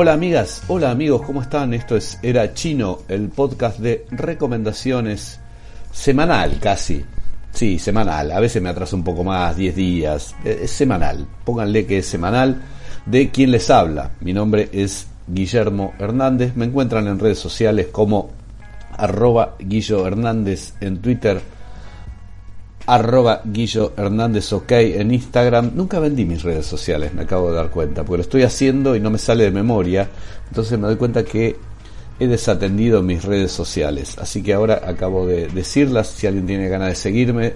Hola amigas, hola amigos, ¿cómo están? Esto es Era Chino, el podcast de recomendaciones semanal casi. Sí, semanal, a veces me atraso un poco más, 10 días, eh, es semanal, pónganle que es semanal, de quien les habla. Mi nombre es Guillermo Hernández, me encuentran en redes sociales como arroba Guillo Hernández en Twitter, arroba Guillo Hernández OK en Instagram. Nunca vendí mis redes sociales, me acabo de dar cuenta, porque lo estoy haciendo y no me sale de memoria. Entonces me doy cuenta que he desatendido mis redes sociales. Así que ahora acabo de decirlas. Si alguien tiene ganas de seguirme,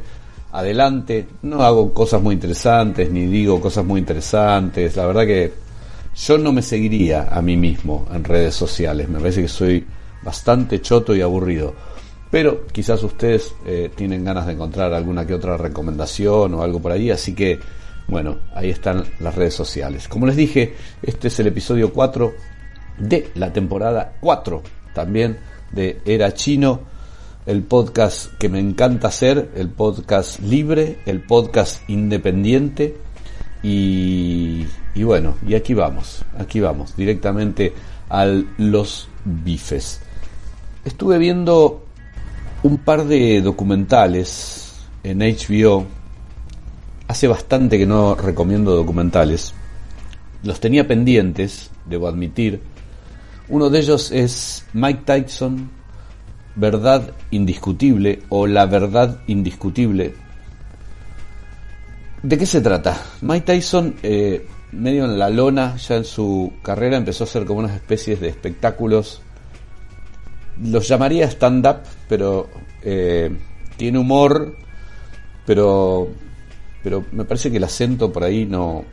adelante. No hago cosas muy interesantes, ni digo cosas muy interesantes. La verdad que yo no me seguiría a mí mismo en redes sociales. Me parece que soy bastante choto y aburrido pero quizás ustedes eh, tienen ganas de encontrar alguna que otra recomendación o algo por ahí, así que bueno, ahí están las redes sociales. Como les dije, este es el episodio 4 de la temporada 4 también de Era Chino, el podcast que me encanta hacer, el podcast libre, el podcast independiente y, y bueno, y aquí vamos, aquí vamos, directamente a los bifes. Estuve viendo un par de documentales en HBO. Hace bastante que no recomiendo documentales. Los tenía pendientes, debo admitir. Uno de ellos es Mike Tyson, Verdad Indiscutible o La Verdad Indiscutible. ¿De qué se trata? Mike Tyson, eh, medio en la lona, ya en su carrera empezó a hacer como unas especies de espectáculos los llamaría stand-up, pero eh, tiene humor, pero, pero me parece que el acento por ahí no,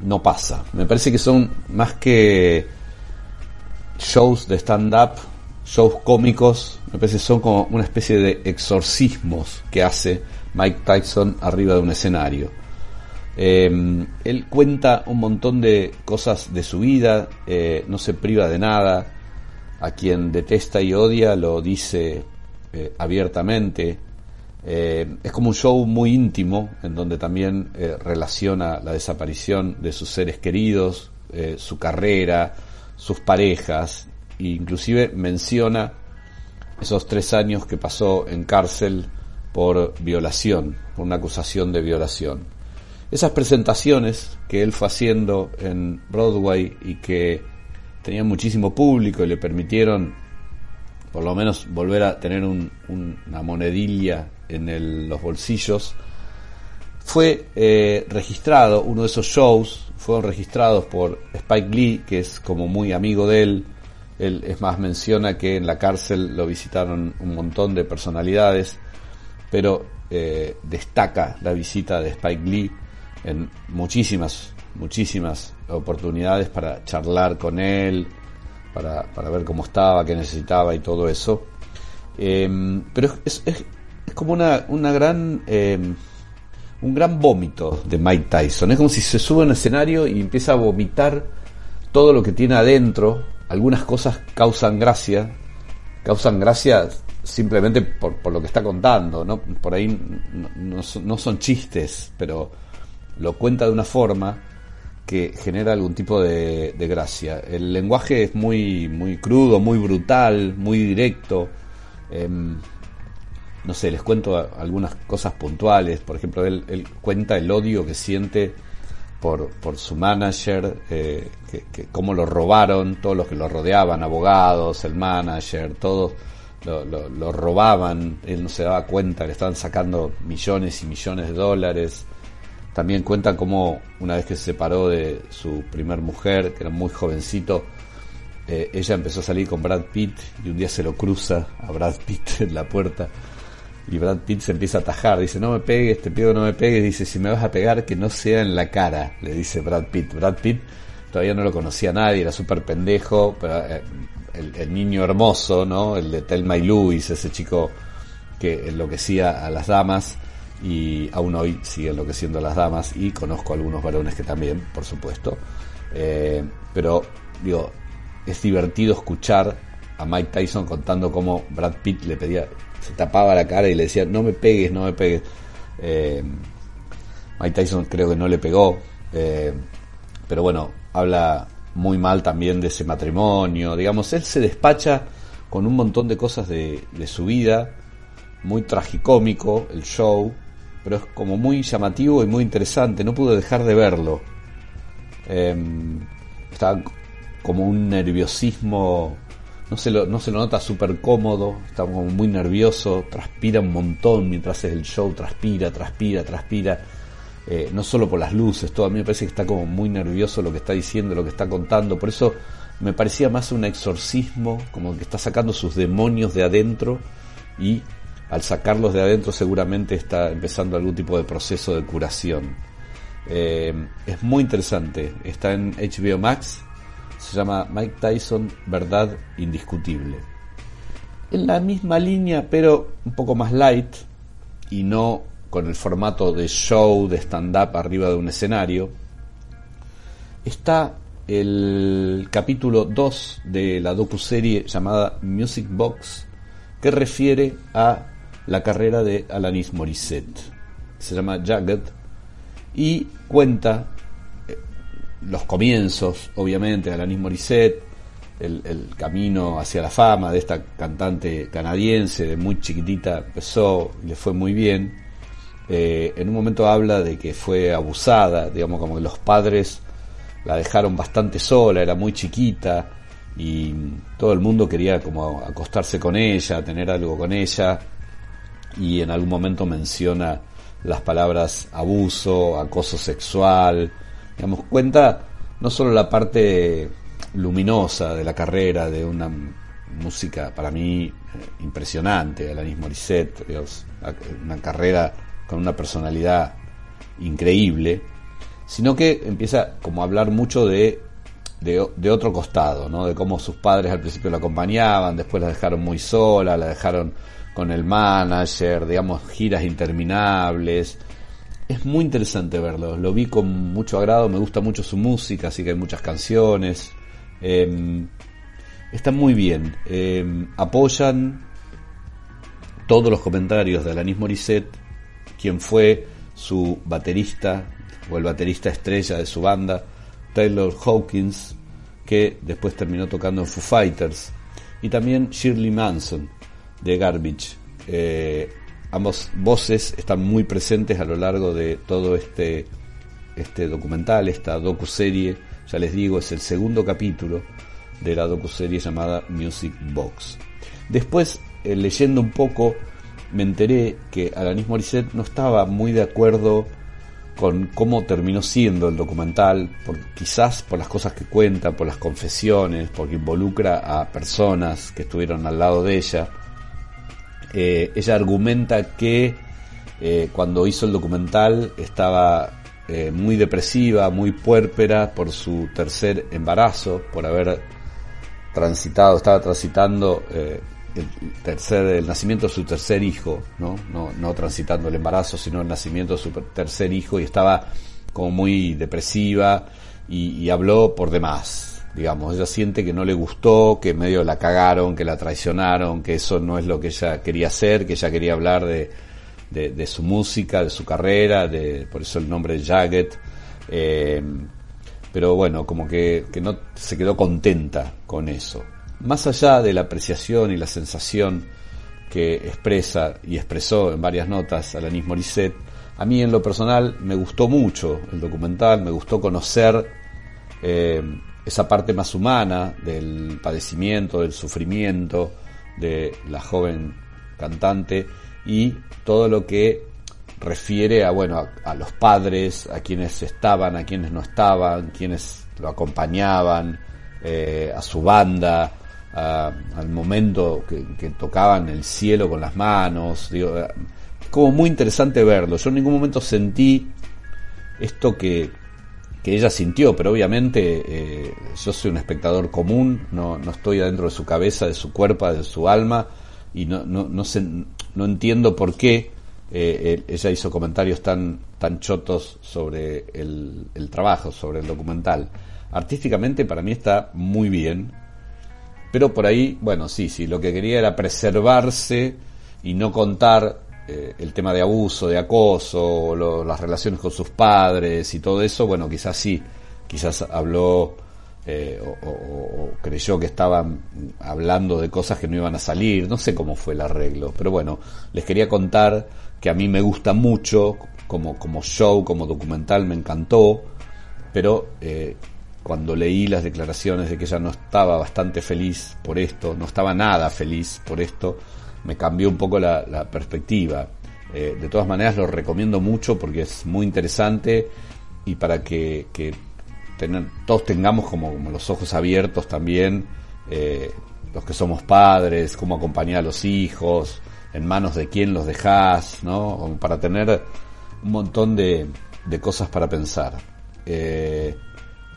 no pasa. Me parece que son más que shows de stand-up, shows cómicos, me parece que son como una especie de exorcismos que hace Mike Tyson arriba de un escenario. Eh, él cuenta un montón de cosas de su vida, eh, no se priva de nada, a quien detesta y odia lo dice eh, abiertamente. Eh, es como un show muy íntimo en donde también eh, relaciona la desaparición de sus seres queridos, su carrera, sus parejas, e inclusive menciona esos tres años que pasó en cárcel por violación, por una acusación de violación. Esas presentaciones que él fue haciendo en Broadway y que tenían muchísimo público y le permitieron por lo menos volver a tener una monedilla en los bolsillos, fue eh, registrado, uno de esos shows fueron registrados por Spike Lee, que es como muy amigo de él, él es más menciona que en la cárcel lo visitaron un montón de personalidades, pero eh, destaca la visita de Spike Lee en muchísimas muchísimas oportunidades para charlar con él, para, para ver cómo estaba, qué necesitaba y todo eso. Em, pero es, es, como una, una gran, em, un gran vómito de Mike Tyson. Es como si se sube a un escenario y empieza a vomitar todo lo que tiene adentro. Algunas cosas causan gracia, causan gracia simplemente por, por lo que está contando, ¿no? Por ahí no, no, no son chistes, pero lo cuenta de una forma que genera algún tipo de, gracia. El lenguaje es muy, muy crudo, muy brutal, muy directo. Em, no sé, les cuento algunas cosas puntuales. Por ejemplo, él, cuenta el odio que siente por, por su manager, eh, que, cómo lo robaron, todos los que lo rodeaban, abogados, el manager, todos lo, lo robaban. Él no se daba cuenta, le estaban sacando millones y millones de dólares. También cuenta cómo una vez que se separó de su primer mujer, que era muy jovencito, eh, ella empezó a salir con Brad Pitt y un día se lo cruza a Brad Pitt en la puerta y Brad Pitt se empieza a atajar, dice no me pegues, te pido no me pegues, dice si me vas a pegar que no sea en la cara, le dice Brad Pitt. Brad Pitt todavía no lo conocía nadie, era súper pendejo, pero eh, el, niño hermoso, ¿no? El de Thelma y Louis, ese chico que enloquecía a las damas y aún hoy sigue enloqueciendo a las damas y conozco algunos varones que también, por supuesto. Eh, pero digo, es divertido escuchar a Mike Tyson contando cómo Brad Pitt le pedía, se tapaba la cara y le decía, no me pegues, no me pegues. Eh, Mike Tyson creo que no le pegó, eh, pero bueno, habla muy mal también de ese matrimonio, digamos, él se despacha con un montón de cosas de, su vida, muy tragicómico el show, pero es como muy llamativo y muy interesante, no pude dejar de verlo. Eh, está como un nerviosismo, no se lo, no se lo nota súper cómodo, está como muy nervioso, transpira un montón mientras hace el show, transpira, transpira, transpira eh, no solo por las luces, todo a mí me parece que está como muy nervioso lo que está diciendo, lo que está contando, por eso me parecía más un exorcismo, como que está sacando sus demonios de adentro y al sacarlos de adentro seguramente está empezando algún tipo de proceso de curación. Eh, es muy interesante, está en HBO Max, se llama Mike Tyson, Verdad Indiscutible. En la misma línea, pero un poco más light y no con el formato de show, de stand-up arriba de un escenario, está el capítulo 2 de la docu-serie llamada Music Box, que refiere a la carrera de Alanis Morissette. Se llama Jagged y cuenta eh, los comienzos, obviamente, de Alanis Morissette, el, el, camino hacia la fama de esta cantante canadiense, de muy chiquitita empezó y le fue muy bien eh, en un momento habla de que fue abusada, digamos como que los padres la dejaron bastante sola, era muy chiquita y todo el mundo quería como acostarse con ella, tener algo con ella y en algún momento menciona las palabras abuso, acoso sexual, digamos, cuenta no solo la parte luminosa de la carrera de una música para mí eh, impresionante, Alanis Morissette, una carrera con una personalidad increíble, sino que empieza como a hablar mucho de, de, otro costado, ¿no? de cómo sus padres al principio la acompañaban, después la dejaron muy sola, la dejaron con el manager, digamos, giras interminables. Es muy interesante verlo, lo vi con mucho agrado, me gusta mucho su música, así que hay muchas canciones. Em, está muy bien, em, apoyan todos los comentarios de Alanis Morissette quien fue su baterista o el baterista estrella de su banda, Taylor Hawkins, que después terminó tocando en Foo Fighters, y también Shirley Manson de Garbage. Eh, ambos voces están muy presentes a lo largo de todo este, este documental, esta docu-serie. Ya les digo, es el segundo capítulo de la docu-serie llamada Music Box. Después, eh, leyendo un poco me enteré que Alanis Morissette no estaba muy de acuerdo con cómo terminó siendo el documental, quizás por las cosas que cuenta, por las confesiones, porque involucra a personas que estuvieron al lado de ella. Eh, ella argumenta que eh, cuando hizo el documental estaba eh, muy depresiva, muy puérpera por su tercer embarazo, por haber transitado, estaba transitando el, tercer, el nacimiento de su tercer hijo, ¿no? ¿no? No transitando el embarazo, sino el nacimiento de su tercer hijo y estaba como muy depresiva y, habló por demás, digamos. Ella siente que no le gustó, que medio la cagaron, que la traicionaron, que eso no es lo que ella quería hacer, que ella quería hablar de, su música, de su carrera, de, por eso el nombre de Jagged. Eh, pero bueno, como que, que no se quedó contenta con eso. Más allá de la apreciación y la sensación que expresa y expresó en varias notas Alanis Morissette, a mí en lo personal me gustó mucho el documental, me gustó conocer eh, esa parte más humana del padecimiento, del sufrimiento de la joven cantante y todo lo que refiere a bueno a, los padres, a quienes estaban, a quienes no estaban, quienes lo acompañaban, eh, a su banda, al momento que, tocaban el cielo con las manos. Es como muy interesante verlo. Yo en ningún momento sentí esto que, que ella sintió, pero obviamente eh, yo soy un espectador común, no, no estoy adentro de su cabeza, de su cuerpo, de su alma, y no, no, no, sé, no entiendo por qué eh, ella hizo comentarios tan, tan chotos sobre el, el trabajo, sobre el documental. Artísticamente para mí está muy bien, pero por ahí, bueno, sí, sí, lo que quería era preservarse y no contar eh, el tema de abuso, de acoso, las relaciones con sus padres y todo eso, bueno, quizás sí, quizás habló eh, o, creyó que estaban hablando de cosas que no iban a salir, no sé cómo fue el arreglo, pero bueno, les quería contar que a mí me gusta mucho, como, como show, como documental, me encantó, pero eh, cuando leí las declaraciones de que ella no estaba bastante feliz por esto, no estaba nada feliz por esto, me cambió un poco la, perspectiva. Eh, de todas maneras lo recomiendo mucho porque es muy interesante y para que, tener, todos tengamos como, los ojos abiertos también, eh, los que somos padres, cómo acompañar a los hijos, en manos de quién los dejás, ¿no? Para tener un montón de, de cosas para pensar. Eh,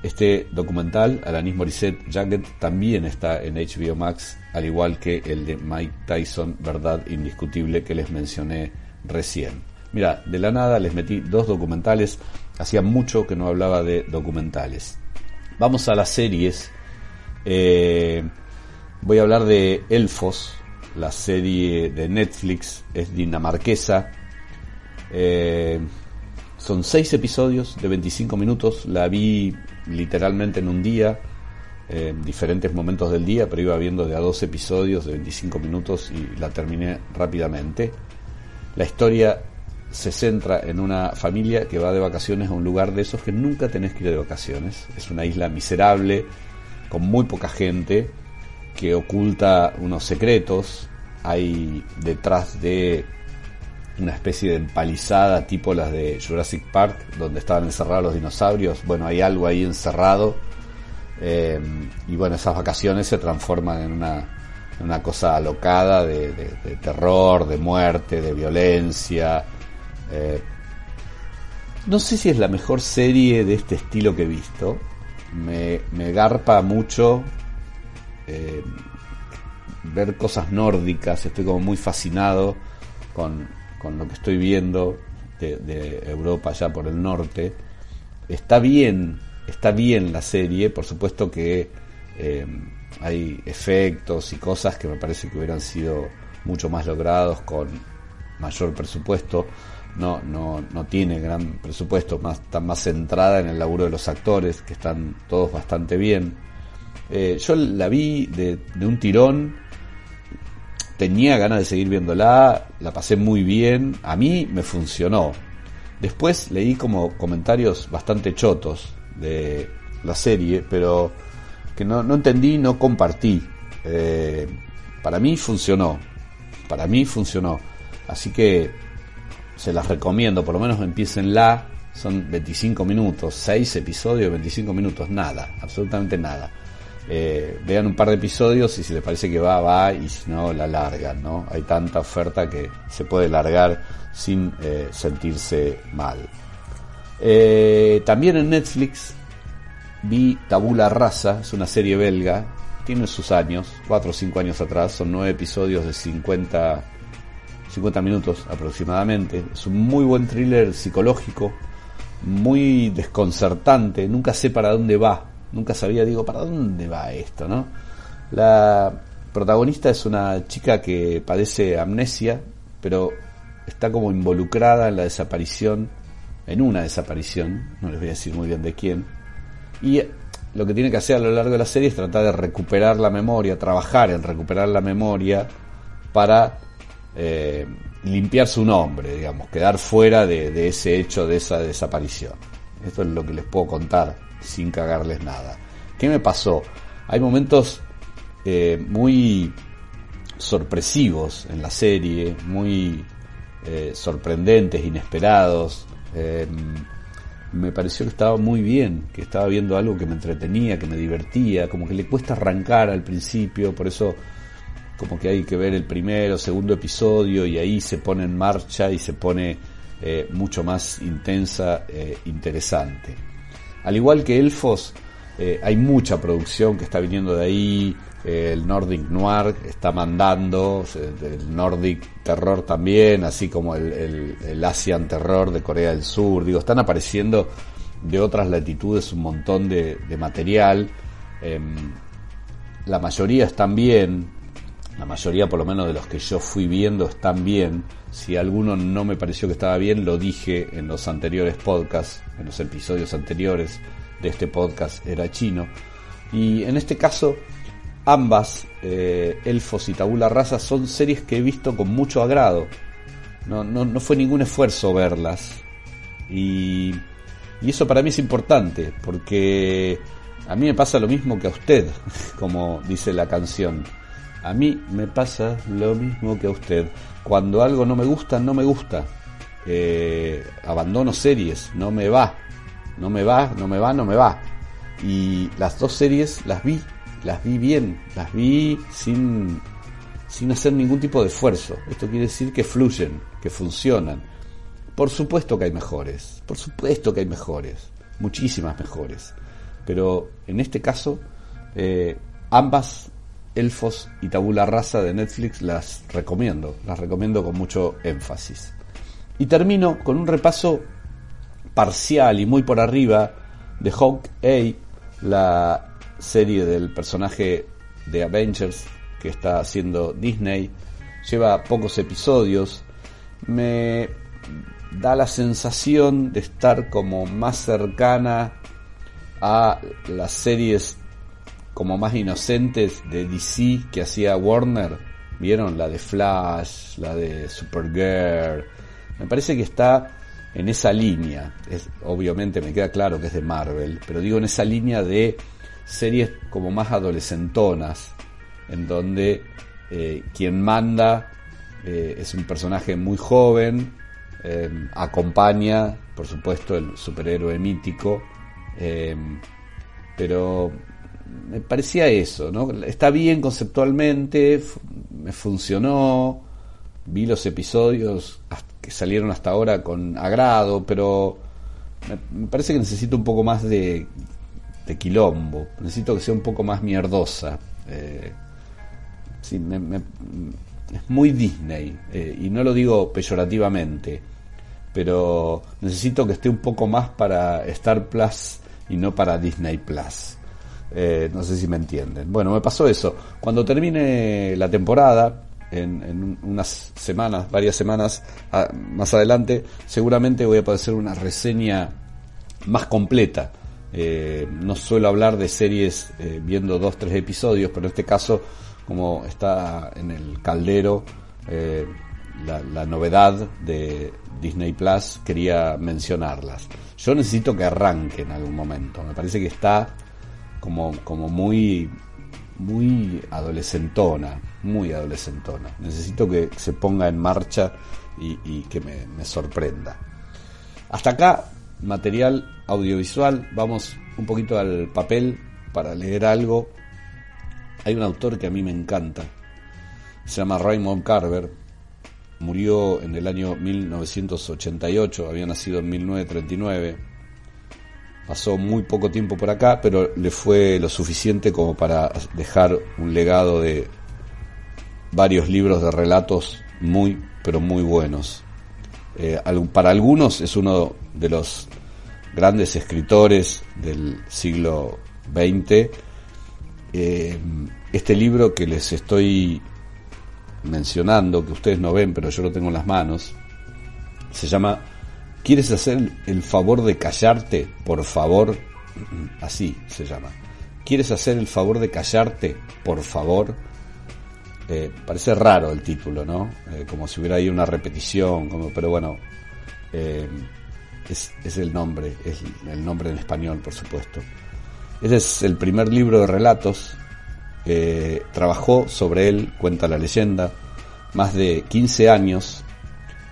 este documental, Alanis Morissette Jacket, también está en HBO Max, al igual que el de Mike Tyson, Verdad Indiscutible, que les mencioné recién. Mira, de la nada les metí dos documentales Hacía mucho que no hablaba de documentales. Vamos a las series. Eh, voy a hablar de Elfos, la serie de Netflix, es dinamarquesa. Eh, son seis episodios de 25 minutos, la vi literalmente en un día, en diferentes momentos del día, pero iba viendo de a dos episodios de 25 minutos y la terminé rápidamente. La historia se centra en una familia que va de vacaciones a un lugar de esos que nunca tenés que ir de vacaciones. Es una isla miserable, con muy poca gente, que oculta unos secretos. Hay detrás de una especie de empalizada tipo las de Jurassic Park, donde estaban encerrados los dinosaurios. Bueno, hay algo ahí encerrado. Eh, y bueno, esas vacaciones se transforman en una, una cosa alocada de terror, de muerte, de violencia, eh, no sé si es la mejor serie de este estilo que he visto. Me, garpa mucho eh, ver cosas nórdicas. Estoy como muy fascinado con, lo que estoy viendo de, Europa ya por el norte. Está bien, está bien la serie. Por supuesto que eh, hay efectos y cosas que me parece que hubieran sido mucho más logrados con mayor presupuesto no, no, no tiene gran presupuesto, más, está más centrada en el laburo de los actores, que están todos bastante bien. Eh, yo la vi de, de, un tirón, tenía ganas de seguir viéndola, la pasé muy bien, a mí me funcionó. Después leí como comentarios bastante chotos de la serie, pero que no, entendí, no compartí. Eh, para mí funcionó, para mí funcionó. Así que se las recomiendo, por lo menos empiecen la, son 25 minutos, 6 episodios, 25 minutos, nada, absolutamente nada. Eh, vean un par de episodios y si les parece que va, va y si no, la largan, ¿no? Hay tanta oferta que se puede largar sin eh, sentirse mal. Eh, también en Netflix vi Tabula Rasa, es una serie belga, tiene sus años, 4 o 5 años atrás, son 9 episodios de 50 50 minutos aproximadamente. Es un muy buen thriller psicológico, muy desconcertante, nunca sé para dónde va, nunca sabía, digo, ¿para dónde va esto, no? La protagonista es una chica que padece amnesia, pero está como involucrada en la desaparición, en una desaparición, no les voy a decir muy bien de quién, y lo que tiene que hacer a lo largo de la serie es tratar de recuperar la memoria, trabajar en recuperar la memoria para eh, limpiar su nombre, digamos, quedar fuera de, ese hecho, de esa desaparición. Esto es lo que les puedo contar sin cagarles nada. ¿Qué me pasó? Hay momentos eh, muy sorpresivos en la serie, muy eh, sorprendentes, inesperados. me pareció que estaba muy bien, que estaba viendo algo que me entretenía, que me divertía, como que le cuesta arrancar al principio, por eso como que hay que ver el primero, segundo episodio y ahí se pone en marcha y se pone eh, mucho más intensa, eh, interesante. Al igual que Elfos, eh, hay mucha producción que está viniendo de ahí, el Nordic Noir está mandando, el Nordic Terror también, así como el, Asian Terror de Corea del Sur, digo, están apareciendo de otras latitudes un montón de, de material. Em, la mayoría están bien, la mayoría por lo menos de los que yo fui viendo están bien. Si alguno no me pareció que estaba bien, lo dije en los anteriores podcasts, en los episodios anteriores de este podcast era chino. Y en este caso, ambas, eh, Elfos y Tabula Rasa, son series que he visto con mucho agrado. No, no, no fue ningún esfuerzo verlas. Y, y eso para mí es importante, porque a mí me pasa lo mismo que a usted, como dice la canción. A mí me pasa lo mismo que a usted. Cuando algo no me gusta, no me gusta. Eh, abandono series, no me va. No me va, no me va, no me va. Y las dos series las vi, las vi bien, las vi sin, sin hacer ningún tipo de esfuerzo. Esto quiere decir que fluyen, que funcionan. Por supuesto que hay mejores, por supuesto que hay mejores, muchísimas mejores. Pero en este caso, eh, ambas Elfos y Tabula Rasa de Netflix las recomiendo, las recomiendo con mucho énfasis. Y termino con un repaso parcial y muy por arriba de Hawkeye, la serie del personaje de Avengers que está haciendo Disney. Lleva pocos episodios. Me da la sensación de estar como más cercana a las series como más inocentes de DC que hacía Warner. ¿Vieron? La de Flash, la de Supergirl. Me parece que está en esa línea. Es, obviamente me queda claro que es de Marvel, pero digo en esa línea de series como más adolescentonas, en donde eh, quien manda eh, es un personaje muy joven, eh, acompaña, por supuesto, el superhéroe mítico, pero me parecía eso, ¿no? Está bien conceptualmente, me funcionó, vi los episodios que salieron hasta ahora con agrado, pero me, parece que necesito un poco más de, de, quilombo, necesito que sea un poco más mierdosa. Eh, sí, me, es muy Disney, eh, y no lo digo peyorativamente, pero necesito que esté un poco más para Star Plus y no para Disney Plus. Eh, no sé si me entienden. Bueno, me pasó eso. Cuando termine la temporada, en, unas semanas, varias semanas más adelante, seguramente voy a poder hacer una reseña más completa. Eh, no suelo hablar de series eh, viendo dos, tres episodios, pero en este caso, como está en el caldero la, la novedad de Disney Plus, quería mencionarlas. Yo necesito que arranque en algún momento. Me parece que está como, como muy, muy adolescentona, muy adolescentona. Necesito que se ponga en marcha y, que me, me, sorprenda. Hasta acá, material audiovisual. Vamos un poquito al papel para leer algo. Hay un autor que a mí me encanta. Se llama Raymond Carver. Murió en el año 1988, había nacido en 1939 pasó muy poco tiempo por acá, pero le fue lo suficiente como para dejar un legado de varios libros de relatos muy, pero muy buenos. Eh, para algunos es uno de los grandes escritores del siglo XX. Eh, este libro que les estoy mencionando, que ustedes no ven, pero yo lo tengo en las manos, se llama ¿Quieres hacer el favor de callarte? Por favor. Así se llama. ¿Quieres hacer el favor de callarte? Por favor. Eh, parece raro el título, ¿no? Eh, como si hubiera ahí una repetición, como, pero bueno, eh, es, es, el nombre, es el nombre en español, por supuesto. Ese es el primer libro de relatos. trabajó sobre él, cuenta la leyenda, más de 15 años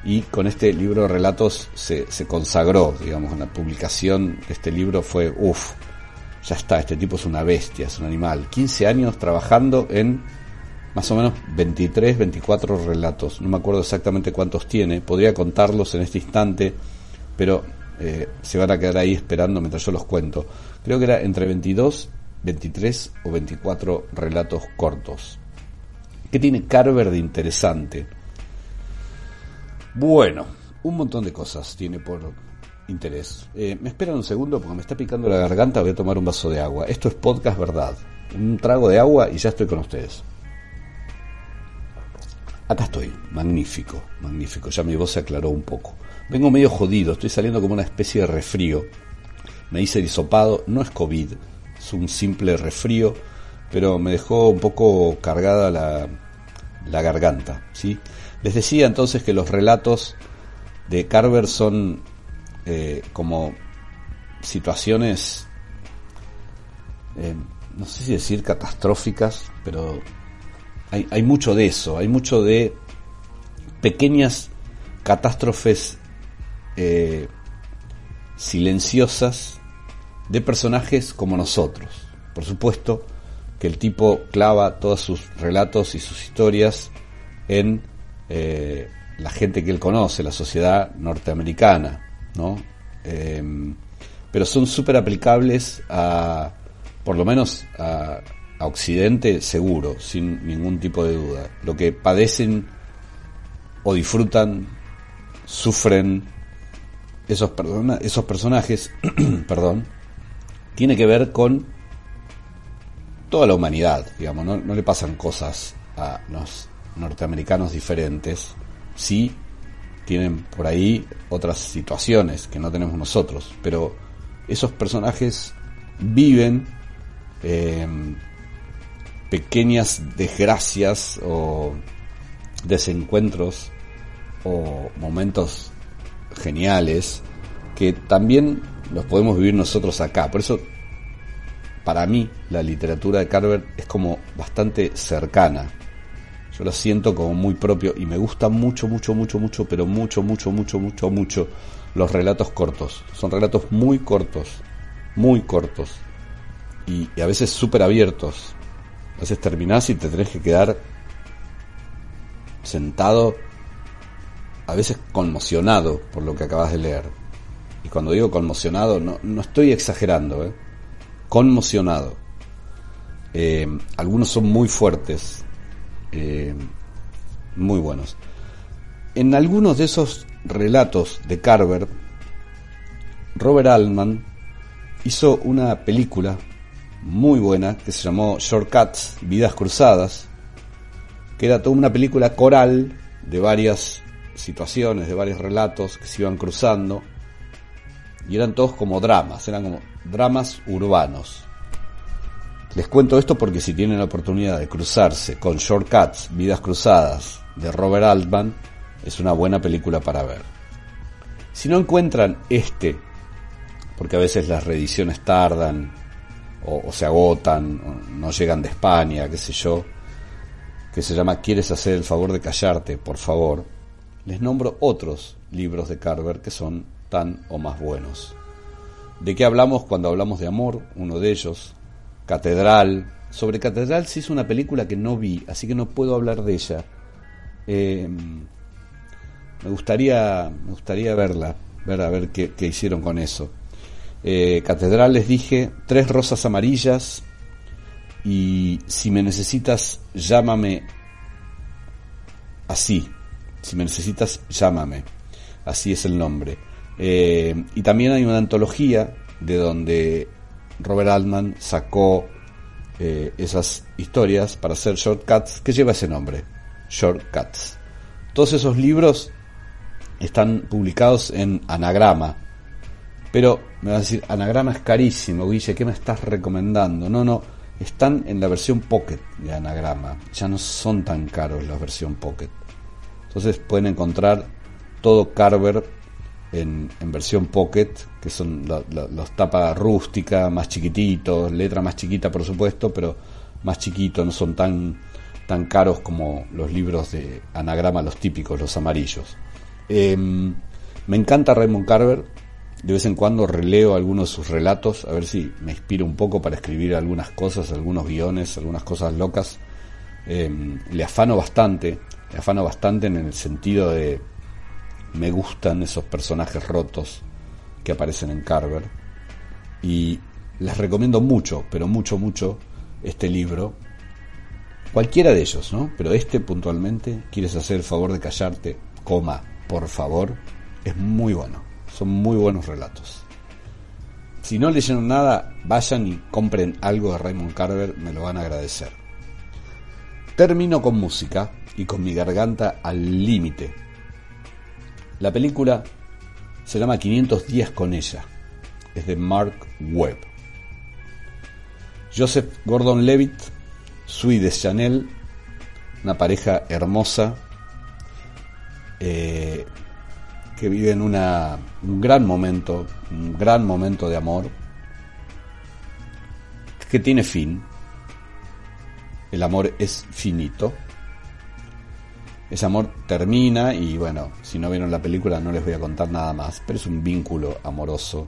y con este libro de relatos se, se consagró, digamos, en la publicación de este libro fue, uff, ya está, este tipo es una bestia, es un animal. 15 años trabajando en más o menos 23, 24 relatos, no me acuerdo exactamente cuántos tiene, podría contarlos en este instante, pero eh, se van a quedar ahí esperando mientras yo los cuento. Creo que era entre 22, 23 o 24 relatos cortos. ¿Qué tiene Carver de interesante? Bueno, un montón de cosas tiene por interés. Eh, me esperan un segundo porque me está picando la garganta, voy a tomar un vaso de agua. Esto es podcast verdad. Un trago de agua y ya estoy con ustedes. Acá estoy, magnífico, magnífico. Ya mi voz se aclaró un poco. Vengo medio jodido, estoy saliendo como una especie de refrío. Me hice disopado, no es COVID, es un simple resfrío, pero me dejó un poco cargada la, la garganta. ¿sí? Les decía entonces que los relatos de Carver son eh, como situaciones, eh, no sé si decir catastróficas, pero hay, mucho de eso, hay mucho de pequeñas catástrofes eh, silenciosas de personajes como nosotros. Por supuesto que el tipo clava todos sus relatos y sus historias en eh, la gente que él conoce, la sociedad norteamericana, ¿no? Em, pero son súper aplicables a, por lo menos a, a Occidente seguro, sin ningún tipo de duda. Lo que padecen o disfrutan, sufren esos, esos personajes, perdón, tiene que ver con toda la humanidad, digamos, no, no le pasan cosas a los norteamericanos diferentes, sí tienen por ahí otras situaciones que no tenemos nosotros, pero esos personajes viven eh, pequeñas desgracias o desencuentros o momentos geniales que también los podemos vivir nosotros acá. Por eso, para mí, la literatura de Carver es como bastante cercana. Yo lo siento como muy propio y me gustan mucho, mucho, mucho, mucho, pero mucho, mucho, mucho, mucho, mucho los relatos cortos. Son relatos muy cortos, muy cortos y, a veces súper abiertos. A veces terminás y te tenés que quedar sentado, a veces conmocionado por lo que acabas de leer. Y cuando digo conmocionado, no, no estoy exagerando, ¿eh? conmocionado. Eh, algunos son muy fuertes, eh, muy buenos. En algunos de esos relatos de Carver, Robert Altman hizo una película muy buena que se llamó Shortcuts, Vidas Cruzadas, que era toda una película coral de varias situaciones, de varios relatos que se iban cruzando, y eran todos como dramas, eran como dramas urbanos. Les cuento esto porque si tienen la oportunidad de cruzarse con Shortcuts, Vidas Cruzadas, de Robert Altman, es una buena película para ver. Si no encuentran este, porque a veces las reediciones tardan, o, se agotan, o no llegan de España, qué sé yo, que se llama ¿Quieres hacer el favor de callarte, por favor? Les nombro otros libros de Carver que son tan o más buenos. ¿De qué hablamos cuando hablamos de amor? Uno de ellos, Catedral. Sobre Catedral se hizo una película que no vi, así que no puedo hablar de ella. Em, me gustaría, me gustaría verla, ver a ver qué, hicieron con eso. Eh, Catedral les dije, tres rosas amarillas y si me necesitas, llámame así. Si me necesitas, llámame. Así es el nombre. Eh, y también hay una antología de donde Robert Altman sacó eh, esas historias para hacer shortcuts que lleva ese nombre, Shortcuts. Todos esos libros están publicados en anagrama. Pero me vas a decir, anagrama es carísimo, Guille, ¿qué me estás recomendando? No, no, están en la versión Pocket de anagrama. Ya no son tan caros la versión Pocket. Entonces pueden encontrar todo Carver en, versión Pocket, que son los tapas rústica, más chiquititos, letra más chiquita por supuesto, pero más chiquito, no son tan, tan caros como los libros de anagrama, los típicos, los amarillos. Em, me encanta Raymond Carver, de vez en cuando releo algunos de sus relatos, a ver si me inspiro un poco para escribir algunas cosas, algunos guiones, algunas cosas locas. Em, le afano bastante, le afano bastante en el sentido de me gustan esos personajes rotos que aparecen en Carver. Y les recomiendo mucho, pero mucho, mucho, este libro. Cualquiera de ellos, ¿no? Pero este puntualmente, quieres hacer el favor de callarte, coma, por favor, es muy bueno. Son muy buenos relatos. Si no leyeron nada, vayan y compren algo de Raymond Carver, me lo van a agradecer. Termino con música y con mi garganta al límite. La película se llama 500 días con ella. Es de Mark Webb. Joseph Gordon-Levitt, Sui de Chanel, una pareja hermosa eh, que vive en una, un gran momento, un gran momento de amor que tiene fin. El amor es finito. Ese amor termina y bueno, si no vieron la película no les voy a contar nada más, pero es un vínculo amoroso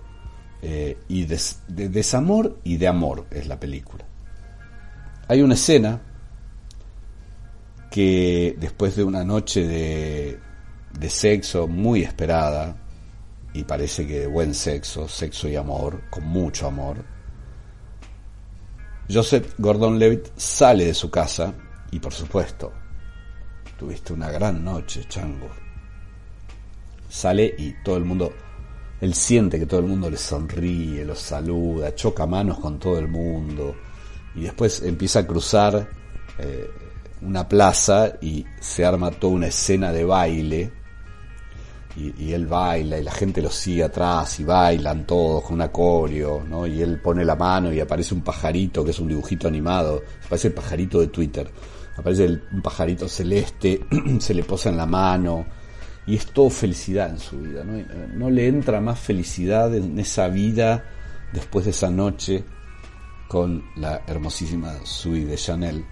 eh, y de, desamor y de amor es la película. Hay una escena que después de una noche de, de sexo muy esperada, y parece que buen sexo, sexo y amor, con mucho amor, Joseph Gordon-Levitt sale de su casa y por supuesto, tuviste una gran noche, chango. Sale y todo el mundo, él siente que todo el mundo le sonríe, lo saluda, choca manos con todo el mundo y después empieza a cruzar eh, una plaza y se arma toda una escena de baile y, él baila y la gente lo sigue atrás y bailan todos con un acorio, ¿no? Y él pone la mano y aparece un pajarito que es un dibujito animado, aparece el pajarito de Twitter, aparece un pajarito celeste, se le posa en la mano y es todo felicidad en su vida, ¿no? no le entra más felicidad en esa vida después de esa noche con la hermosísima Sui de Chanel.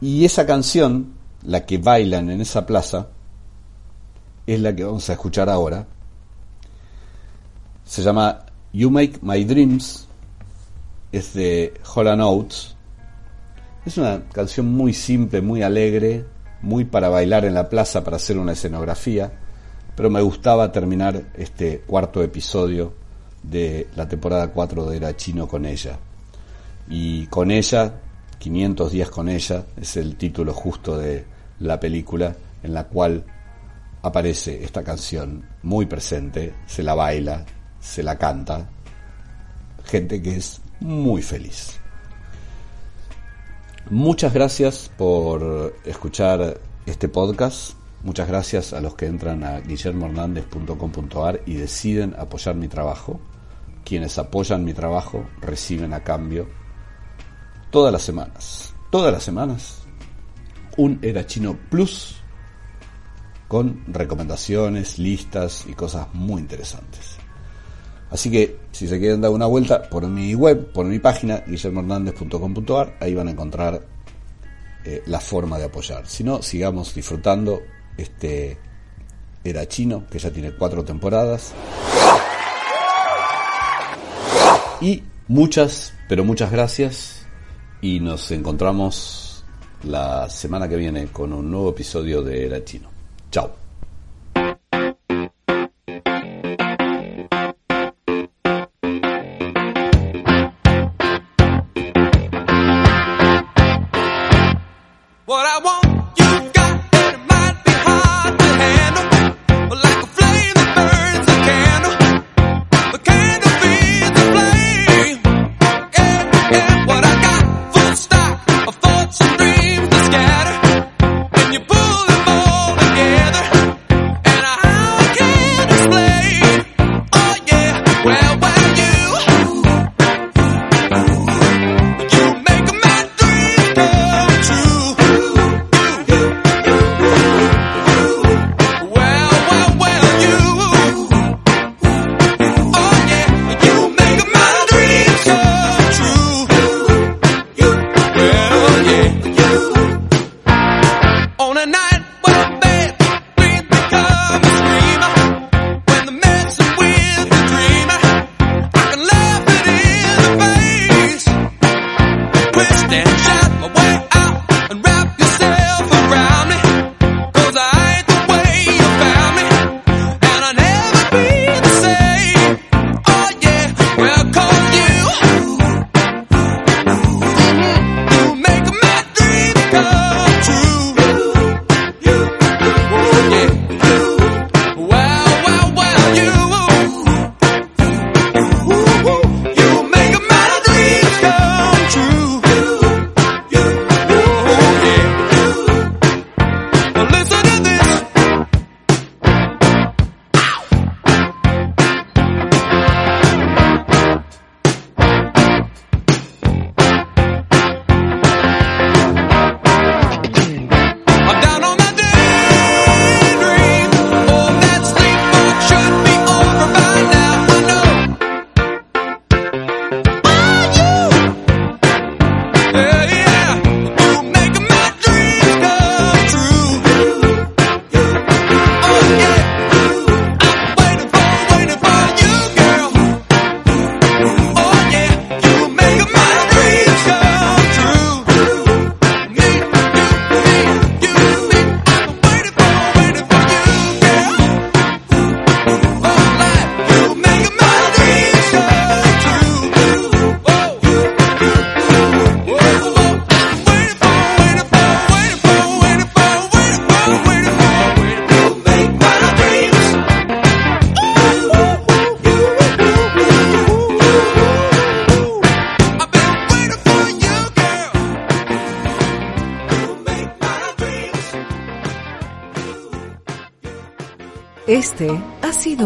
Y esa canción, la que bailan en esa plaza, es la que vamos a escuchar ahora. Se llama You Make My Dreams, es de Holland Oates. Es una canción muy simple, muy alegre, muy para bailar en la plaza, para hacer una escenografía, pero me gustaba terminar este cuarto episodio de la temporada 4 de Era Chino con ella. Y con ella, 500 días con ella, es el título justo de la película, en la cual aparece esta canción muy presente, se la baila, se la canta, gente que es muy feliz. Muchas gracias por escuchar este podcast. Muchas gracias a los que entran a guillermohernandez.com.ar y deciden apoyar mi trabajo. Quienes apoyan mi trabajo reciben a cambio todas las semanas, todas las semanas, un Era Chino Plus con recomendaciones, listas y cosas muy interesantes. Así que si se quieren dar una vuelta por mi web, por mi página, guillermohernandez.com.ar, ahí van a encontrar eh, la forma de apoyar. Si no, sigamos disfrutando este Era Chino, que ya tiene cuatro temporadas. Y muchas, pero muchas gracias. Y nos encontramos la semana que viene con un nuevo episodio de Era Chino. Chao.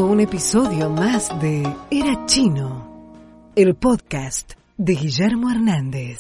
Un episodio más de Era Chino, el podcast de Guillermo Hernández.